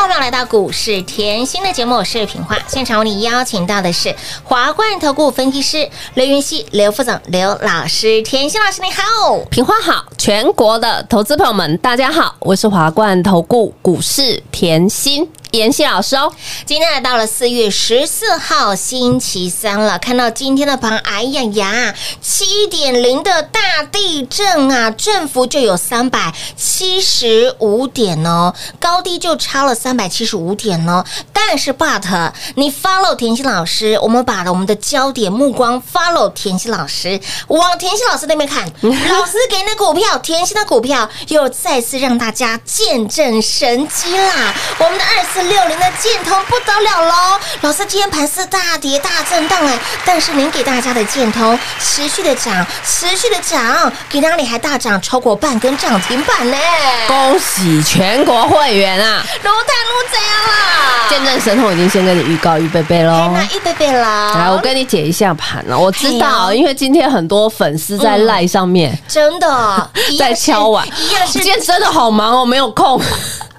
欢迎来到股市甜心的节目，我是平花。现场为你邀请到的是华冠投顾分析师刘云熙、刘副总、刘老师。甜心老师你好，平花好，全国的投资朋友们，大家好，我是华冠投顾股市甜心妍希老师哦。今天来到了四月十四号星期三了，看到今天的盘，哎呀呀，七点零的大地震啊，振幅就有三百七十五点哦，高低就差了三百七十五点哦。但是 but 你 follow 田心老师，我们把我们的焦点目光 follow 田心老师，往田心老师那边看，老师给你的股票，田心的股票又再次让大家见证神机啦！我们的二四六零的建通不得了喽！老师今天盘是大跌大震荡哎，但是您给大家的建通持续的涨，持续的涨，给哪里还大涨超过半根涨停板呢？恭喜全国会员啊！撸碳撸怎样啦？见证神童已经先跟你预告预备备喽。那一杯杯啦！来，我跟你解一下盘了。我知哎道，因为今天很多粉丝在嗯赖上面真的在敲碗，一样是今天真的好忙哦，没有空。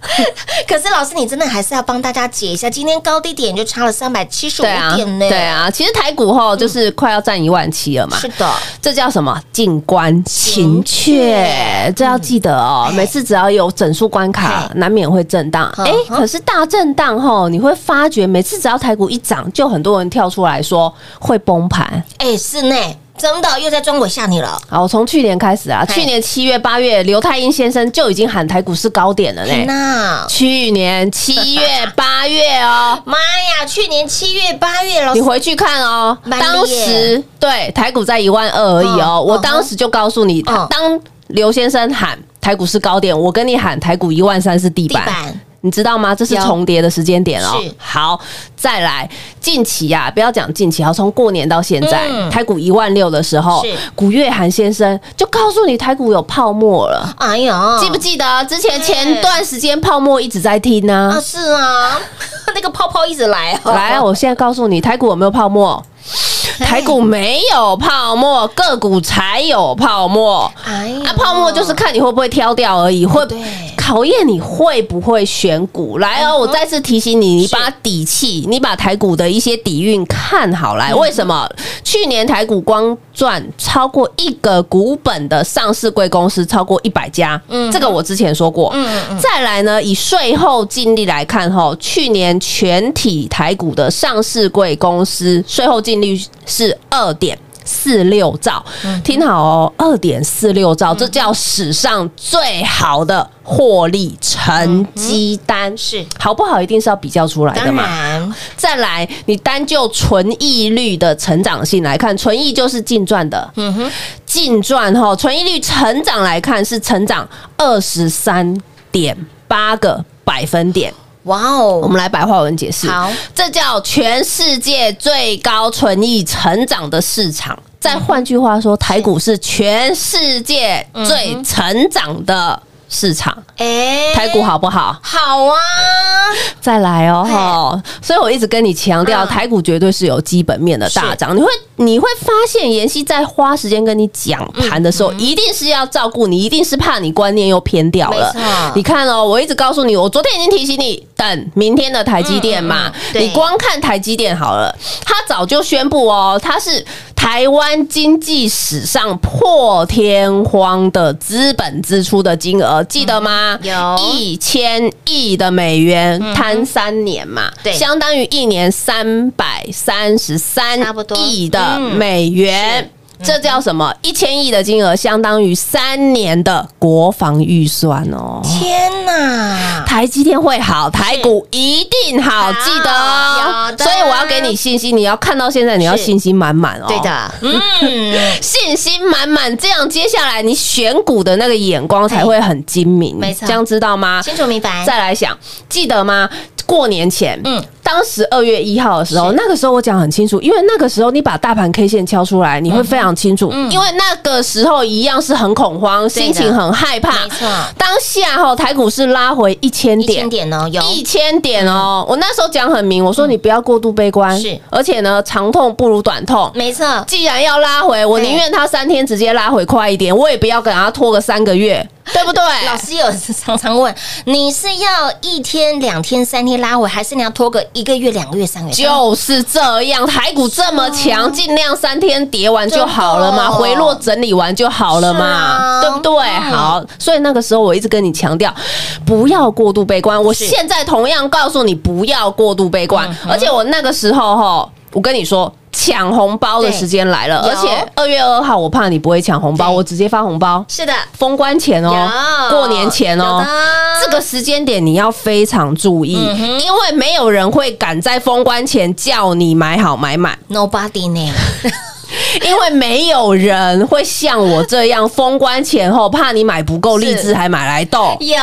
可是老师，你真的还是要帮大家解一下，今天高低点就差了三百七十五点呢。对，啊，其实台股后就是快要站一万七了嘛。是的，这叫什么？静观情却，这要记得哦。哎每次只要有整数关卡嘿，难免会震荡。嗯哎，哼可是大震荡后，你会发觉每次只要台股一涨，就很多人跳出来说会崩盘。哎，是呢，真的又在装鬼吓你了。好，从去年开始啊，去年七月、八月，刘太英先生就已经喊台股是高点了呢。那去年七月、八月哦，妈呀，去年七月、八月，了。你回去看哦，当时对台股在一万二而已嗯哦，我嗯当时就告诉你，嗯。当刘先生喊台股是高点，我跟你喊台股一万三是地板。地板你知道吗？这是重叠的时间点哦。好，再来近期啊，不要讲近期，好，从过年到现在，嗯台股一万六的时候，古月涵先生就告诉你台股有泡沫了。哎呀，记不记得之前前段时间泡沫一直在听呢、啊？是啊，那个泡泡一直来哦。来啊，我现在告诉你，台股有没有泡沫？台股没有泡沫，个股才有泡沫。哎呦啊，泡沫就是看你会不会挑掉而已，会对考验你会不会选股。来哦，我再次提醒你，你把底气，你把台股的一些底蕴看好来。为什么？去年台股光赚超过一个股本的上市贵公司超过一百家，这个我之前说过。再来呢，以税后净利来看，哈，去年全体台股的上市贵公司税后净利是二点。四六兆，听好哦，二点四六兆，这叫史上最好的获利成绩单，是。好不好？一定是要比较出来的嘛。然。再来，你单就纯益率的成长性来看，纯益就是净赚的，嗯哼，净赚哈，纯益率成长来看是成长二十三点八个百分点。哇哦。我哦，们来白话文解释，好，这叫全世界最高纯益成长的市场。再换句话说，台股是全世界最成长的市场。哎，台股好不好？好啊，再来哦，哈！所以我一直跟你强调，嗯台股绝对是有基本面的大涨。你会你会发现，妍希在花时间跟你讲盘的时候，一定是要照顾你，一定是怕你观念又偏掉了。你看哦，我一直告诉你，我昨天已经提醒你，等明天的台积电嘛你光看台积电好了，他早就宣布哦，他是台湾经济史上破天荒的资本支出的金额，记得吗？有。嗯一千亿的美元摊三年嘛，对。相当于一年三百三十三亿的嗯。美元。这叫什么？一千亿的金额相当于三年的国防预算哦。天哪！台积电会好，台股一定好，好记得哦所以我要给你信心，你要看到现在，你要信心满满哦。对，的，嗯，信心满满，这样接下来你选股的那个眼光才会很精明。没错这样知道吗？清楚明白。再来想，记得吗？过年前，嗯嗯，当时二月一号的时候，那个时候我讲很清楚，因为那个时候你把大盘 K 线敲出来，你会非常清楚，嗯。因为那个时候一样是很恐慌，心情很害怕。没错。当下哈台股是拉回一千一千点。点哦，有。一千点哦，我那时候讲很明，我说你不要过度悲观，是。而且呢，长痛不如短痛。没错，既然要拉回，我宁愿它三天直接拉回快一点，我也不要给它拖个三个月，对不对？老师有常常问，你是要一天、两天、三天拉回，还是你要拖个一个月、两个月、三个月？就是这样，台股这么强，尽量三天跌完就好了嘛，回落整理完就好了嘛，啊对不对？嗯好，所以那个时候我一直跟你强调，不要过度悲观。我现在同样告诉你，不要过度悲观嗯。而且我那个时候哈，我跟你说。抢红包的时间来了，而且二月二号，我怕你不会抢红包，我直接发红包，是的，封关前哦，有。过年前哦这个时间点你要非常注意，嗯因为没有人会赶在封关前叫你买好买买，Nobody 呢？因为没有人会像我这样封关前后怕你买不够，是荔枝还买来斗。有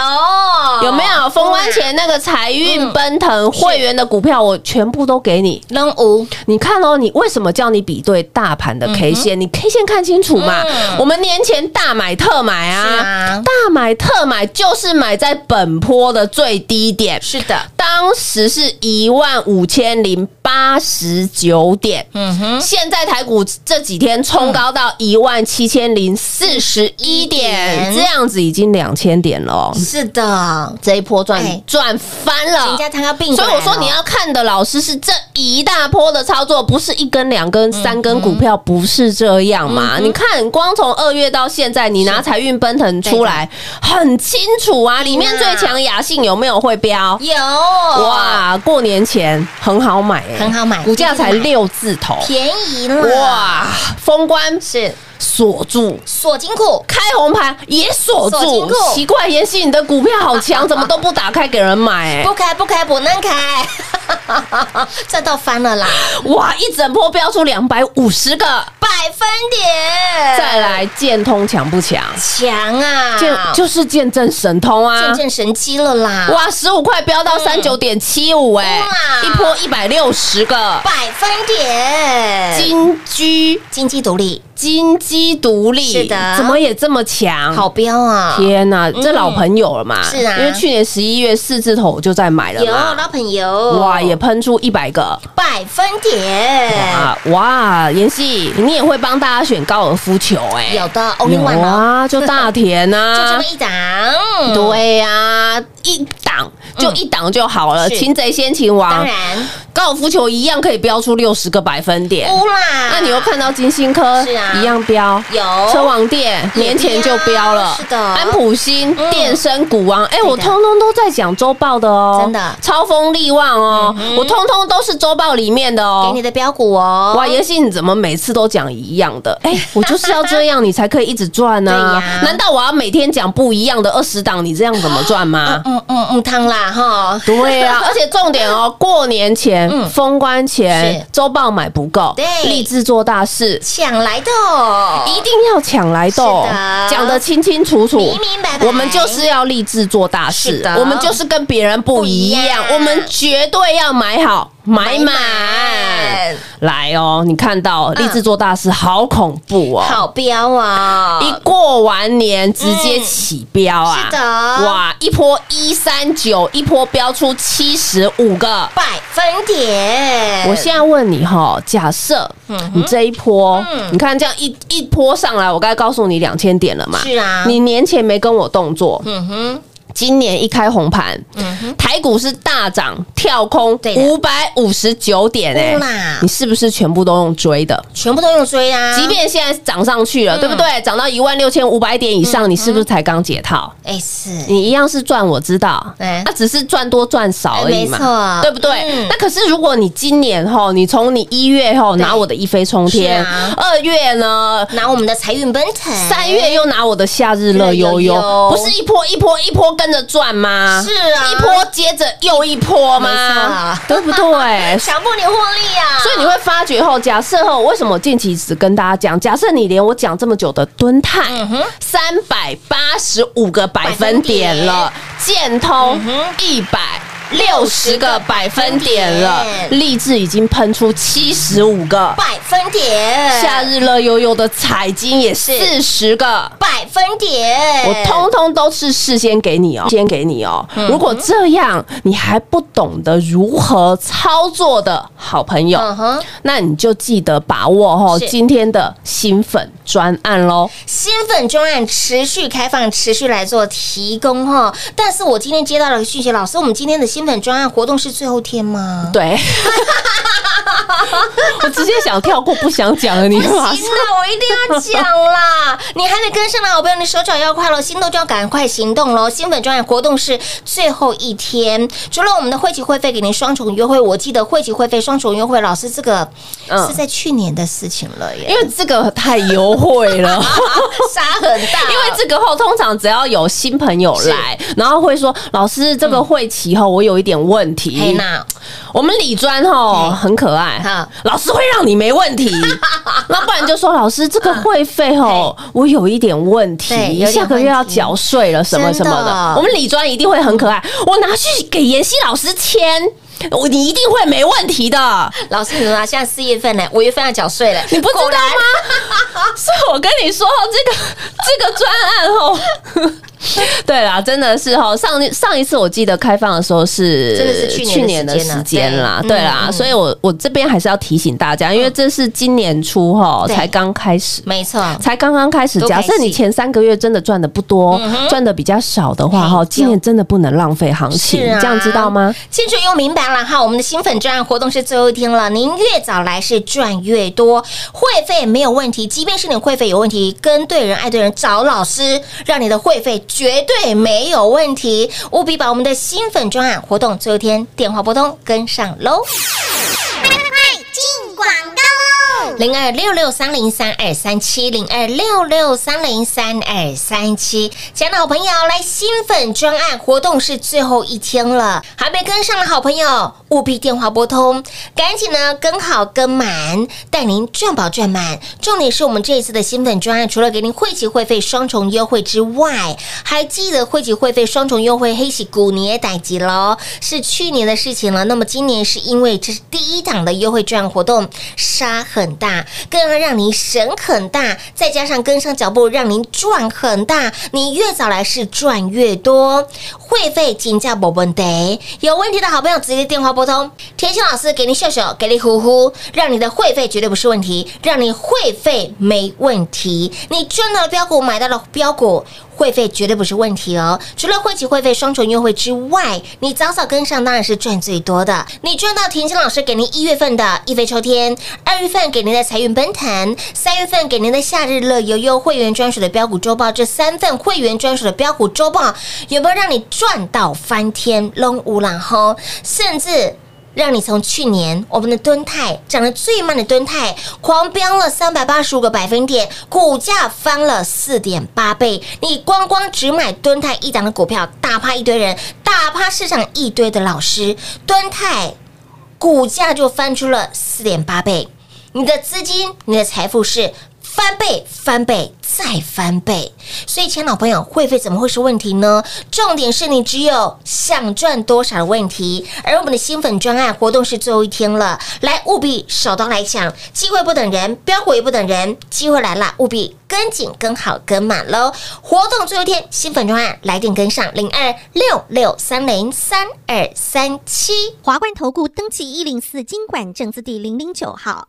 有没有封关前那个财运奔腾会员的股票，我全部都给你。扔五？你看哦，你为什么叫你比对大盘的 K 线？你 K 线看清楚嘛。嗯我们年前大买特买啊，啊，大买特买就是买在本坡的最低点，是的，当时是一万五千零八十九点。嗯哼，现在台股这几天冲高到一万七千零四十一点，点。这样子已经两千点了。哦，是的，这一波赚哎。赚翻了。所以我说你要看的老师是这一大波的操作，不是一根、两根、三根股票，不是这样嘛？你看，光从二月到现在，你拿财运奔腾出来，很清楚啊。里面最强雅信有没有会标？有。哇，过年前很好买、欸，很好买。股价才六字头，便宜了，哇，封关是。锁住。锁金库，开红盘也锁住。锁金库，奇怪，妍希你的股票好强，怎么都不打开给人买、欸？不开不开不能开，赚到翻了啦，哇，一整波飙出两百五十个，百分点，再来建通强不强？强啊，见就是见证神通啊。见！证神机了啦，哇，十五块飙到三九点七五，哎哇，一波一百六十个。百分点，金居。金鸡独立，金鸡独立，是的怎么也这么强？好标啊，天呐，这老朋友了嘛？是啊因为去年十一月四字头我就在买了有嘛。老朋友，哇，也喷出一百个百分点，啊！哇，妍希，你也会帮大家选高尔夫球哎？有的 one 哦，啊，就大田 就这啊么。一档，对呀，一档就一档就好了。擒贼先擒王。当，然。高尔夫球一样可以标出六十个百分点。那你又看到金星科是啊。一样标，有。车王店年前就标了，是的。安普新嗯。电声股王，哎，我通通都在讲周报的哦，真的。超风力旺哦，我通通都是周报里面的哦。给你。的标股哦，哇，妍希，你怎么每次都讲一样的？哎，我就是要这样，你才可以一直赚 呢。难道我要每天讲不一样的二十档？你这样怎么赚吗？嗯嗯嗯汤啦哈，对啊，而且重点哦，过年前、嗯。封关前是，周报买不够，对。立志做大事，抢来的。哦，一定要抢来的。哦是的，讲得清清楚楚，明明白白。我们就是要立志做大事的，我们就是跟别人不一样不一样，我们绝对要买好买买满满。来哦，你看到嗯立志做大事，好恐怖哦！好标啊，一过完年直接起标啊！是的哇，一波一三九，一波标出七十五个。百分点，我现在问你哈，假设你这一波，嗯你看这样一一波上来，我刚才告诉你两千点了嘛？是啊你年前没跟我动作，嗯哼，今年一开红盘，台股是大涨跳空五百五十九点哎你是不是全部都用追的？全部都用追啊，即便现在涨上去了，嗯。对不对？涨到一万六千五百点以上，你是不是才刚解套？哎是，你一样是赚，我知道，哎那只是赚多赚少而已嘛，哎没错。对不对？嗯。那可是如果你今年吼，你从你一月吼拿我的一飞冲天二月呢？拿我们的财运奔腾，三月又拿我的夏日乐悠悠，不是一波一波一波跟着赚吗？是啊一波接着又一波吗？啊对不对？强迫你获利啊，所以你会发觉后，假设后为什么近期只跟大家讲？假设你连我讲这么久的蹲泰嗯三百八十五个百分点了，建通嗯一百。六十个百分点了，励志已经喷出七十五个，百分点，夏日乐悠悠的彩金也是四十个，百分点，我通通都是事先给你哦，先给你哦。嗯。如果这样你还不懂得如何操作的好朋友嗯，那你就记得把握哦今天的新粉专案喽。新粉专案持续开放，持续来做提供哈。但是我今天接到了个讯息，老师，我们今天的新粉专案活动是最后天吗？对，我直接想跳过，不想讲了，你不行了，我一定要讲啦！你还没跟上来好朋友，你手脚要快喽，心动就要赶快行动喽！新粉专案活动是最后一天，除了我们的会期会费给您双重优惠，我记得会期会费双重优惠，老师这个嗯是在去年的事情了耶，因为这个太优惠了。杀很大，因为这个后通常只要有新朋友来，然后会说老师这个会期后我有一点问嘿题，娜，我们理专哈很可爱。好，老师会让你没问题，那不然就说老师这个会费哦我有一点问题，下个月要缴税了什么什么的。的，我们理专一定会很可爱，我拿去给妍希老师签。我你一定会没问题的，老师，你说啊，现在四月份呢，五月份要缴税了，你不知道吗？所以我跟你说，这个这个专案哦，对啦，真的是哈，上上一次我记得开放的时候是真的是去年的时间啦，对。对啦，所以我我这边还是要提醒大家，因为这是今年初哈对。才刚开始。没错，才刚刚开始，假设你前三个月真的赚的不多，赚的比较少的话，哈，今年真的不能浪费行情，这样知道吗？清楚又明白了哈，我们的新粉专案活动是最后一天了，您越早来是赚越多，会费没有问题，即便是你会费有问题，跟对人爱对人，找老师，让你的会费绝对没有问题，务必把我们的新粉专案活动最后一天电话拨通跟上喽。零二六六三零三二三七零二六六三零三二三七，亲爱的好朋友，来新粉专案活动是最后一天了，还没跟上的好朋友，务必电话拨通，赶紧呢跟好跟满，带您赚饱赚满。重点是我们这一次的新粉专案，除了给您汇集会费双重优惠之外，还记得汇集会费双重优惠黑喜股你也逮急喽，是去年的事情了。那么今年是因为这是第一档的优惠券活动，杀很大，更要让您省很大，再加上跟上脚步，让您赚很大。你越早来是赚越多，会费金价不问题。有问题的好朋友直接电话拨通，田心老师给您秀秀，给你呼呼，让你的会费绝对不是问题，让你会费没问题。你赚到了标股，买到了标股。会费绝对不是问题哦。除了会期会费双重优惠之外，你早早跟上当然是赚最多的。你赚到田心老师给您一月份的一飞秋天，二月份给您的财运奔腾，三月份给您的夏日乐悠悠会员专属的标股周报，这三份会员专属的标股周报有没有让你赚到翻天龙无然后，甚至。让你从去年我们的敦泰涨得最慢的敦泰，狂飙了三百八十五个百分点，股价翻了四点八倍。你光光只买敦泰一档的股票，打趴一堆人，打趴市场一堆的老师，敦泰股价就翻出了四点八倍。你的资金，你的财富是翻倍、翻倍再翻倍，所以，亲爱的老朋友，会费怎么会是问题呢？重点是你只有想赚多少的问题。而我们的新粉专案活动是最后一天了，来务必手刀来抢，机会不等人，标股也不等人，机会来了，务必跟紧、跟好、跟满喽！活动最后一天，新粉专案来电跟上零二六六三零三二三七。华冠投顾登记一零四经管证字第零零九号。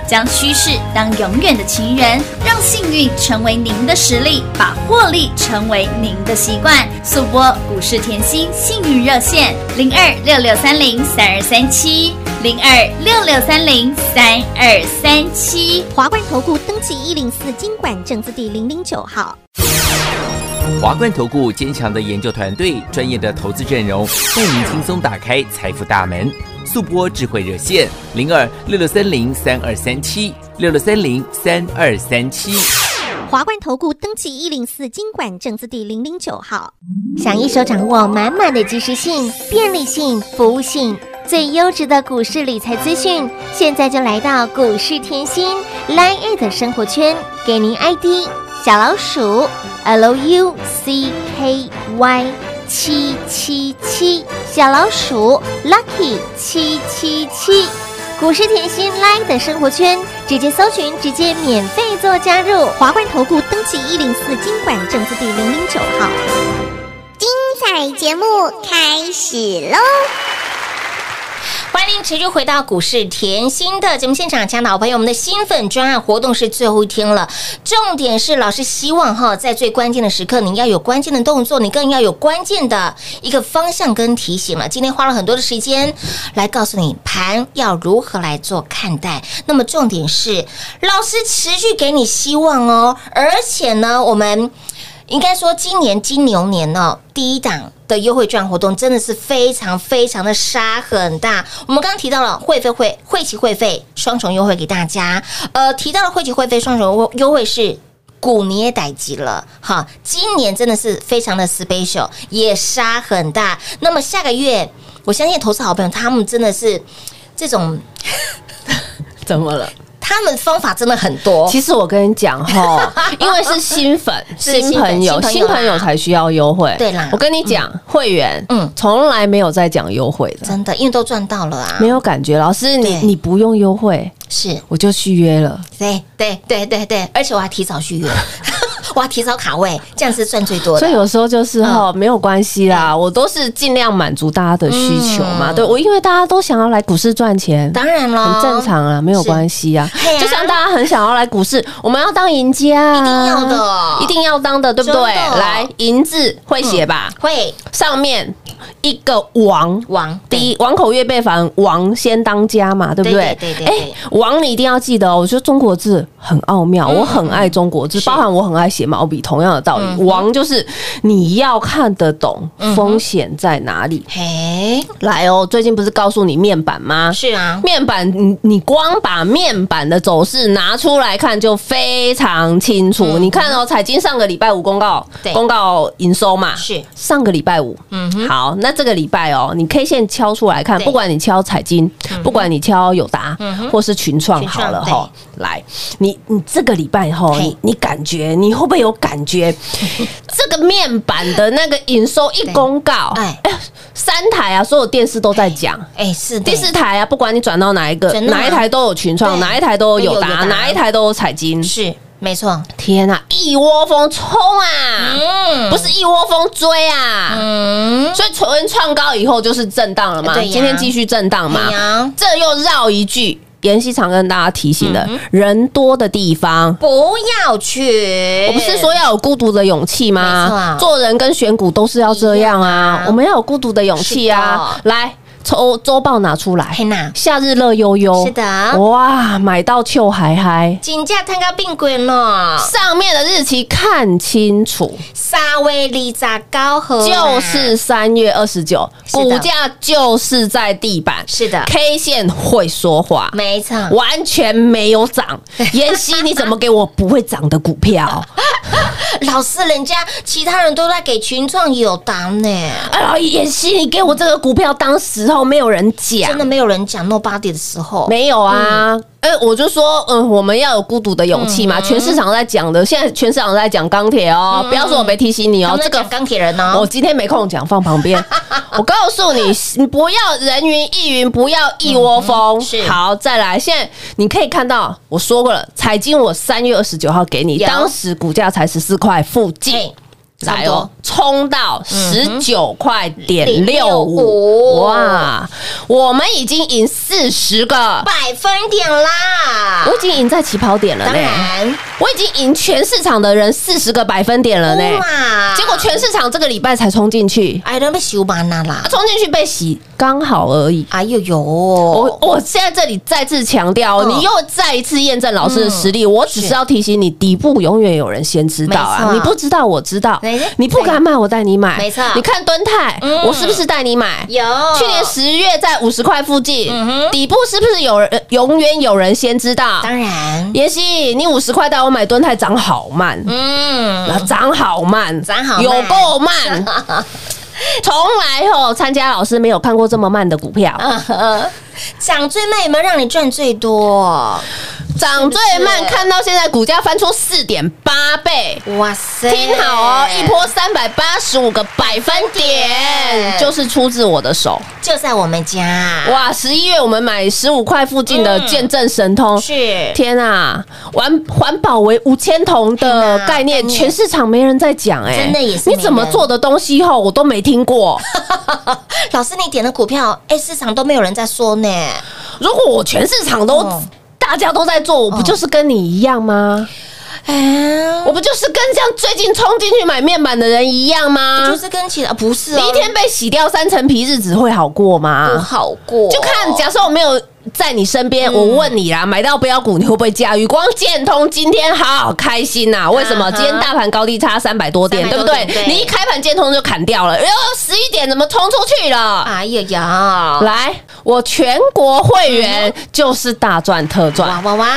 将趋势当永远的情人，让幸运成为您的实力，把获利成为您的习惯。速播股市甜心幸运热线零二六六三零三二三七零二六六三零三二三七。华冠投顾登记一零四经管证字第零零九号。华冠投顾坚强的研究团队，专业的投资阵容，带您轻松打开财富大门。速播智慧热线零二六六三零三二三七六六三零三二三七。华冠投顾登记一零四经管证字第零零九号。想一手掌握满满的及时性、便利性、服务性，最优质的股市理财资讯，现在就来到股市甜心 Line A 的生活圈，给您 ID 小老鼠 Lucky 七七七，小老鼠 Lucky 七七七。股市甜心，Live 的生活圈，直接搜寻，直接免费做加入。华冠投顾登记一零四经管证字第零零九号。精彩节目开始喽！欢迎持续回到股市甜心的节目现场，亲爱的好朋友，我们的新粉专案活动是最后一天了。重点是老师希望哈，在最关键的时刻，你要有关键的动作，你更要有关键的一个方向跟提醒了。今天花了很多的时间来告诉你盘要如何来做看待。那么重点是，老师持续给你希望哦，而且呢，我们。应该说，今年金牛年哦，第一档的优惠券活动真的是非常非常的杀很大。我们刚刚提到了会费会会期会费双重优惠给大家，呃，提到了会期会费双重优优惠是股你也逮急了哈，今年真的是非常的 special，也杀很大。那么下个月，我相信投资好朋友他们真的是这种 怎么了？他们方法真的很多。其实我跟你讲哈，因为是新粉、新朋友、新朋友才需要优惠。对啦我跟你讲，会员嗯嗯，从来没有在讲优惠的，真的，因为都赚到了啊，没有感觉。老师，你你不用优惠，是我就续约了。对对对对对，而且我还提早续约，我要提早卡位，这样是赚最多的。所以有时候就是哈，嗯。没有关系啦，我都是尽量满足大家的需求嘛。嗯。对我，因为大家都想要来股市赚钱，当然了，很正常啊，没有关系啊。就像大家很想要来股市，我们要当赢家啊，一定要的。一定要当的，对不对？来，银字会写吧，会。上面一个王。王第一，王口月被反王先当家嘛，对不对？对对王你一定要记得哦。我觉得中国字很奥妙，我很爱中国字，包含我很爱写毛笔，同样的道理。王就是你要看得懂风险在哪里。嘿，来哦，最近不是告诉你面板吗？是啊，面板，你你光把面板的走势拿出来看就非常清楚。你看哦，彩金上个礼拜五公告公告营收嘛，是上个礼拜五。嗯哼，好，那这个礼拜哦，你 K 线敲出来看，不管你敲彩金，不管你敲友达，或是群创好了哈，来，你你这个礼拜哈，嘿。你你感觉你会不会有感觉？这个面板的那个营收一公告，哎。哎，三台啊，所有电视都在讲。哎，是的。第四台啊，不管你转到哪一个，哪哪一台都有群创，哪一台都有友达。哪一台都有彩金。是没错，天啊，一窝蜂冲啊！嗯。不是一窝蜂追啊！嗯，所以昨天创高以后就是震荡了嘛，对今天继续震荡嘛。这又绕一句。妍希常跟大家提醒嗯的，人多的地方，不要去，我不是说要有孤独的勇气吗？啊？做人跟选股都是要这样啊，我们要有孤独的勇气啊！来，周周报拿出来。夏日乐悠悠，是的。哇，买到秋嗨嗨，金价探高并轨了，上面的日期看清楚，沙威利扎高和就是三月二十九，股价就是在地板，是的，K 线会说话，没错，完全没有涨。妍希，你怎么给我不会涨的股票？老师，人家其他人都在给群创有单呢，哎呀，妍希，你给我这个股票，当时候没有人讲。真的。没有人讲 nobody 的时候，没有啊，哎、我就说，嗯，我们要有孤独的勇气嘛。全市场在讲的，现在全市场在讲钢铁哦，不要说我没提醒你哦，这个钢铁人哦，我今天没空讲，放旁边。我告诉你，你不要人云亦云，不要一窝蜂。嗯好，再来。现在你可以看到，我说过了，彩金我三月二十九号给你，有当时股价才十四块附近来哦多，冲到十九块点六五，哇！我们已经赢四十个，百分点啦。我，已经赢在起跑点了当呢，然，我已经赢全市场的人四十个百分点了呢。哇。结果全市场这个礼拜才冲进去，哎，都被洗完了啦。啊，冲进去被洗，刚好而已。哎呦呦，我我现在这里再次强调你又再一次验证老师的实力。我只是要提醒你，底部永远有人先知道啊！你不知道，我知道没。你不敢买，我带你买。没错你看敦泰嗯，我是不是带你买？有去年十月在五十块附近嗯，底部是不是有人永远有人先知道？当然，妍希，你五十块带我买敦泰，涨好慢。嗯，啊，涨好慢，涨好有够慢。从来哦，参加老师没有看过这么慢的股票，涨最慢有没有让你赚最多？涨最慢，是看到现在股价翻出四点八倍。哇塞，听好哦，一波三百八十五个百分点，就是出自我的手。就在我们家，哇，十一月我们买十五块附近的见证神通，嗯是天啊，环环保为五千铜的概念，全市场没人在讲，哎，真的也是你怎么做的东西后我都没听过。老师你点的股票，哎，市场都没有人在说呢。如果我全市场都哦大家都在做，我不就是跟你一样吗？哎，我不就是跟像最近冲进去买面板的人一样吗？就是跟其他不是哦你一天被洗掉三层皮，日子会好过吗？不好过，就看，假设我没有在你身边，我问你啦，买到标股你会不会驾驭？光建通今天好开心呐、为什么？今天大盘高低差三百多点，300对不对？你一开盘建通就砍掉了，然后十一点怎么冲出去了？哎呀呀，来，我全国会员就是大赚特赚。哇哇哇，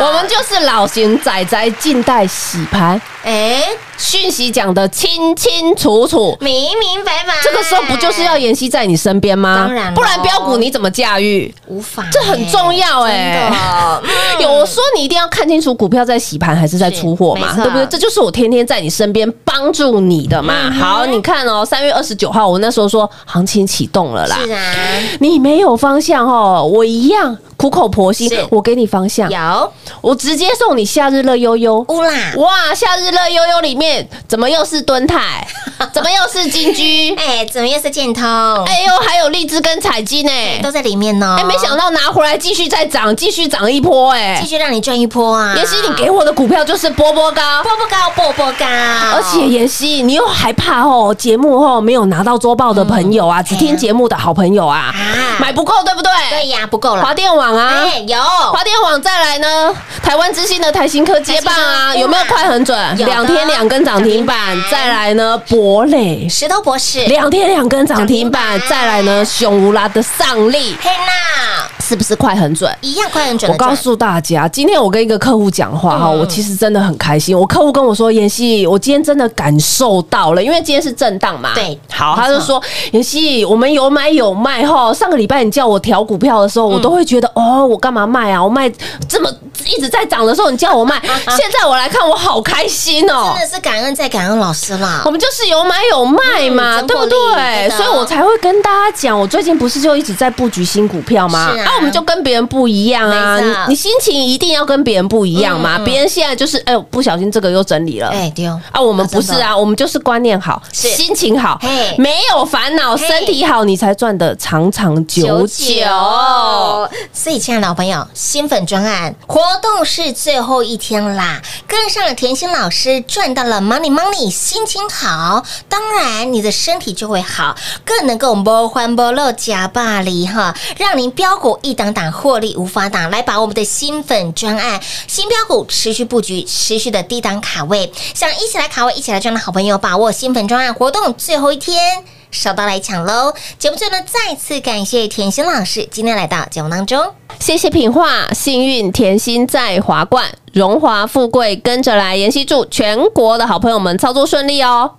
我们就是老型仔仔静待洗盘，哎，讯息讲的清清楚楚。明明白白，这个时候不就是要妍希在你身边吗？当然不然标股你怎么驾驭？无法，这很重要哎、有我说你一定要看清楚股票在洗盘还是在出货嘛，对不对？这就是我天天在你身边帮助你的嘛。嗯好，你看哦，三月二十九号，我那时候说行情启动了啦。是啊，你没有方向哦，我一样苦口婆心，我给你方向，有我直接送你夏日乐悠悠。乌啦，哇，夏日乐悠悠里面怎么又是敦泰？怎么又是金居？哎，怎么又是建通？哎呦，还有荔枝跟彩金呢、都在里面呢。哎，没想到拿回来继续再涨，继续涨一波哎、继续让你赚一波啊！妍希，你给我的股票就是波波高。波波高，波波高，而且妍希，你又害怕哦，节目哦没有拿到周报的朋友啊，只听节目的好朋友啊，啊买不够对不对？对呀，不够了。华电网啊，哎，有。华电网再来呢，台湾之星的台新科接棒啊，有没有快很准？两天两根涨停板再来呢，博磊。石头博士，两天两根涨停板涨停，板。再来呢，熊无拉的上力。嘿娜，是不是快很准？一样快很准。我告诉大家，今天我跟一个客户讲话哈，嗯我其实真的很开心。我客户跟我说：“妍希，我今天真的感受到了，因为今天是震荡嘛。”对好，他就说：“妍希，我们有买有卖哈。上个礼拜你叫我调股票的时候，我都会觉得哦，我干嘛卖啊？我卖这么一直在涨的时候，你叫我卖，现在我来看，我好开心哦真。”的是感恩再感恩老师啦我。们就是有买有卖嘛，嗯对不对？所以我才会跟大家讲，我最近不是就一直在布局新股票吗？是啊我们就跟别人不一样啊！你你心情一定要跟别人不一样嘛。嗯嗯别人现在就是哎呦，不小心这个又整理了。哎，丢啊，我们不是啊，我们就是观念好，心情好嘿，没有烦恼，身体好，你才赚的长长久久。所以，亲爱的老朋友，新粉专案活动是最后一天啦，跟上了甜心老师，赚到了 money money，心情好，当然你的身体就会好，更能够波欢波乐加霸力哈，让您标股一档档获利无法挡。来把我们的新粉专案新标股持续布局，持续的低档卡位，想一起来卡位、一起来赚的好朋友，把握新粉专案活动最后一天。手到来抢喽！节目最后呢，再次感谢甜心老师今天来到节目当中。谢谢品画，幸运甜心在华冠，荣华富贵跟着来。妍希祝全国的好朋友们操作顺利哦。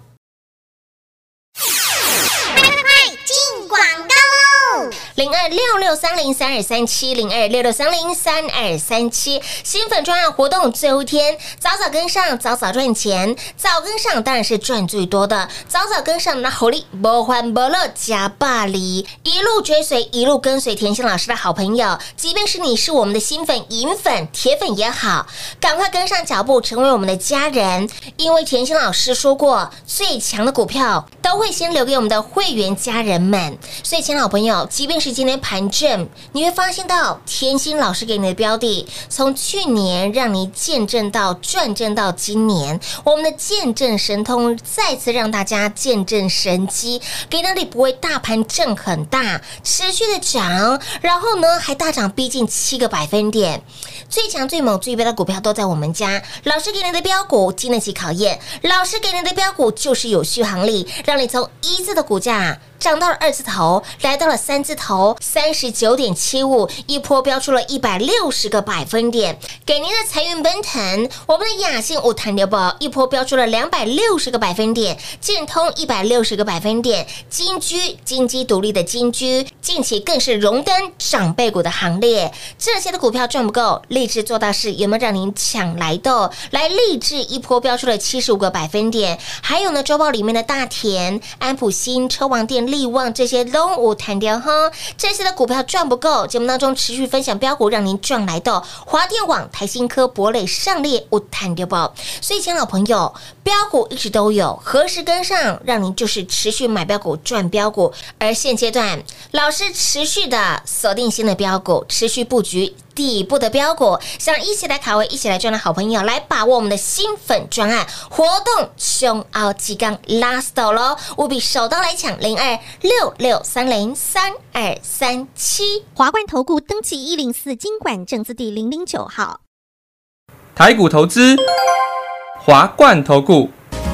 零二六六三零三二三七零二六六三零三二三七。新粉专案活动最后一天，早早跟上，早早赚钱，早跟上当然是赚最多的，早早跟上那火力不欢不乐加霸力，一路追随，一路跟随甜心老师的好朋友，即便是你是我们的新粉、银粉、铁粉也好，赶快跟上脚步，成为我们的家人，因为甜心老师说过，最强的股票都会先留给我们的会员家人们，所以，亲爱的好朋友，即便是今天盘正，你会发现到甜心老师给你的标的，从去年让你见证到转正到今年，我们的见证神通再次让大家见证神机，给那里不会大盘震很大，持续的涨，然后呢还大涨逼近七个百分点，最强最猛最标的股票都在我们家，老师给你的标股经得起考验，老师给你的标股就是有续航力，让你从一字的股价。涨到了二字头，来到了三字头，三十九点七五，一波飙出了一百六十个百分点。给您的财运奔腾，我们的雅信五弹流宝一波飙出了两百六十个百分点，建通一百六十个百分点，金居金鸡独立的金居，近期更是荣登长辈股的行列。这些的股票赚不够，立志做大事有没有让您抢来的？来，励志一波飙出了七十五个百分点，还有呢，周报里面的大田、安普新、车王店。利旺这些都无弹掉哈，这些的股票赚不够，节目当中持续分享标股，让您赚来的华电网、台新科、博磊、上列无弹掉包。所以，亲爱的朋友，标股一直都有，何时跟上，让您就是持续买标股赚标股。而现阶段，老师持续的锁定新的标股，持续布局。底部的标股，想一起来卡位、一起来赚的好朋友，来把握我们的新粉专案活动，胸凹鸡缸 last 喽，务必手刀来抢零二六六三零三二三七。华冠投顾登记一零四经管证字第零零九号。台股投资，华冠投顾。